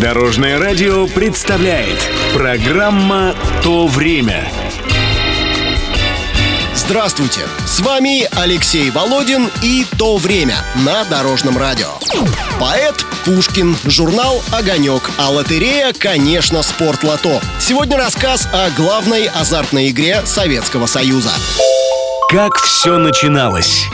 Дорожное радио представляет программа «То время». Здравствуйте! С вами Алексей Володин и «То время» на Дорожном радио. Поэт Пушкин, журнал «Огонек», а лотерея, конечно, «Спорт Лото». Сегодня рассказ о главной азартной игре Советского Союза. Как все начиналось?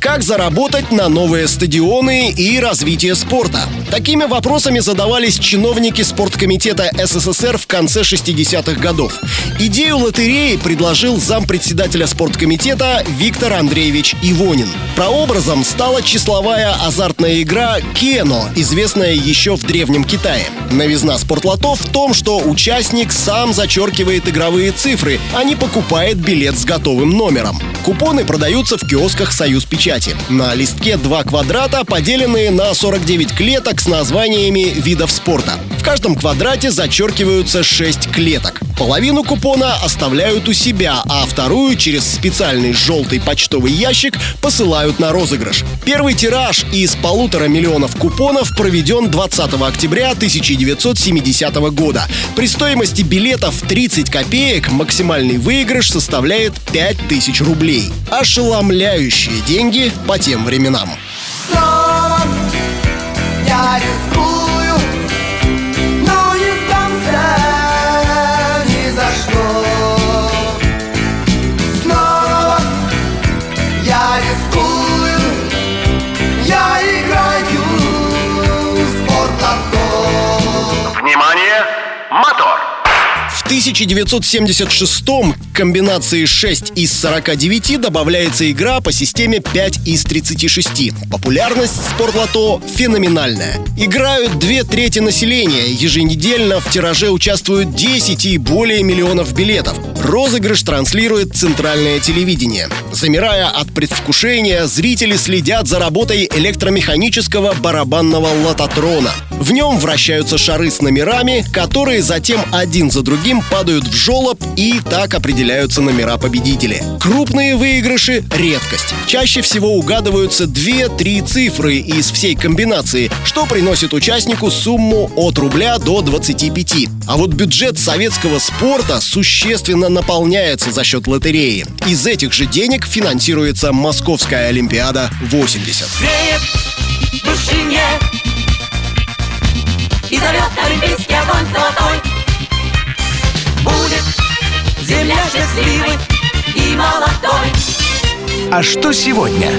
Как заработать на новые стадионы и развитие спорта? Такими вопросами задавались чиновники спорткомитета СССР в конце 60-х годов. Идею лотереи предложил зампредседателя спорткомитета Виктор Андреевич Ивонин. Прообразом стала числовая азартная игра «Кено», известная еще в Древнем Китае. Новизна спортлото в том, что участник сам зачеркивает игровые цифры, а не покупает билет с готовым номером. Купоны продаются в киосках «Союз печати». На листке два квадрата, поделенные на 49 клеток с названиями видов спорта. В каждом квадрате зачеркиваются 6 клеток. Половину купона оставляют у себя, а вторую через специальный желтый почтовый ящик посылают на розыгрыш. Первый тираж из полутора миллионов купонов проведен 20 октября 1970 года. При стоимости билетов 30 копеек максимальный выигрыш составляет 5000 рублей. Ошеломляющие деньги по тем временам. Я рискую, но не сдамся ни за что. Снова я рискую, я играю в спортлото. Внимание! Мотор! В 1976-м к комбинации 6 из 49 добавляется игра по системе 5 из 36. Популярность спортлото феноменальная. Играют две трети населения. Еженедельно в тираже участвуют 10 и более миллионов билетов. Розыгрыш транслирует центральное телевидение. Замирая от предвкушения, зрители следят за работой электромеханического барабанного лототрона. В нем вращаются шары с номерами, которые затем один за другим падают в жолоб и так определяются номера победителей. Крупные выигрыши — редкость. Чаще всего угадываются 2-3 цифры из всей комбинации, что приносит участнику сумму от рубля до 25. А вот бюджет советского спорта существенно наполняется за счет лотереи. Из этих же денег финансируется Московская Олимпиада 80. греет в душине И зовет олимпийский огонь золотой Будет земля счастливой и молодой А что сегодня?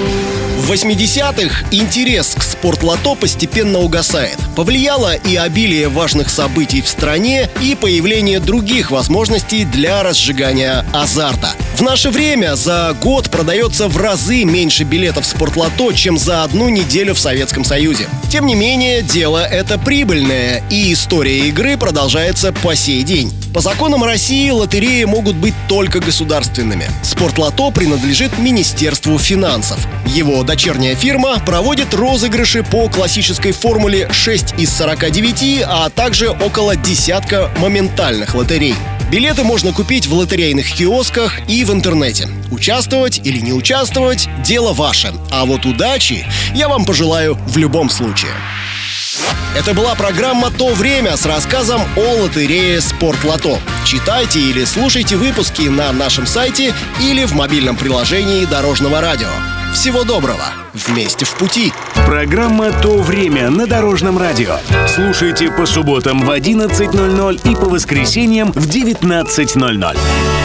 В 80-х интерес к спортлото постепенно угасает. Повлияло и обилие важных событий в стране, и появление других возможностей для разжигания азарта. В наше время за год продается в разы меньше билетов в спортлото, чем за одну неделю в Советском Союзе. Тем не менее, дело это прибыльное, и история игры продолжается по сей день. По законам России лотереи могут быть только государственными. Спортлото принадлежит Министерству финансов. Его дочерняя фирма проводит розыгрыши по классической формуле 6 из 49, а также около десятка моментальных лотерей. Билеты можно купить в лотерейных киосках и в интернете. Участвовать или не участвовать – дело ваше. А вот удачи я вам пожелаю в любом случае. Это была программа «То время» с рассказом о лотерее «Спортлото». Читайте или слушайте выпуски на нашем сайте или в мобильном приложении Дорожного радио. Всего доброго! Вместе в пути! Программа «То время» на Дорожном радио. Слушайте по субботам в 11.00 и по воскресеньям в 19.00.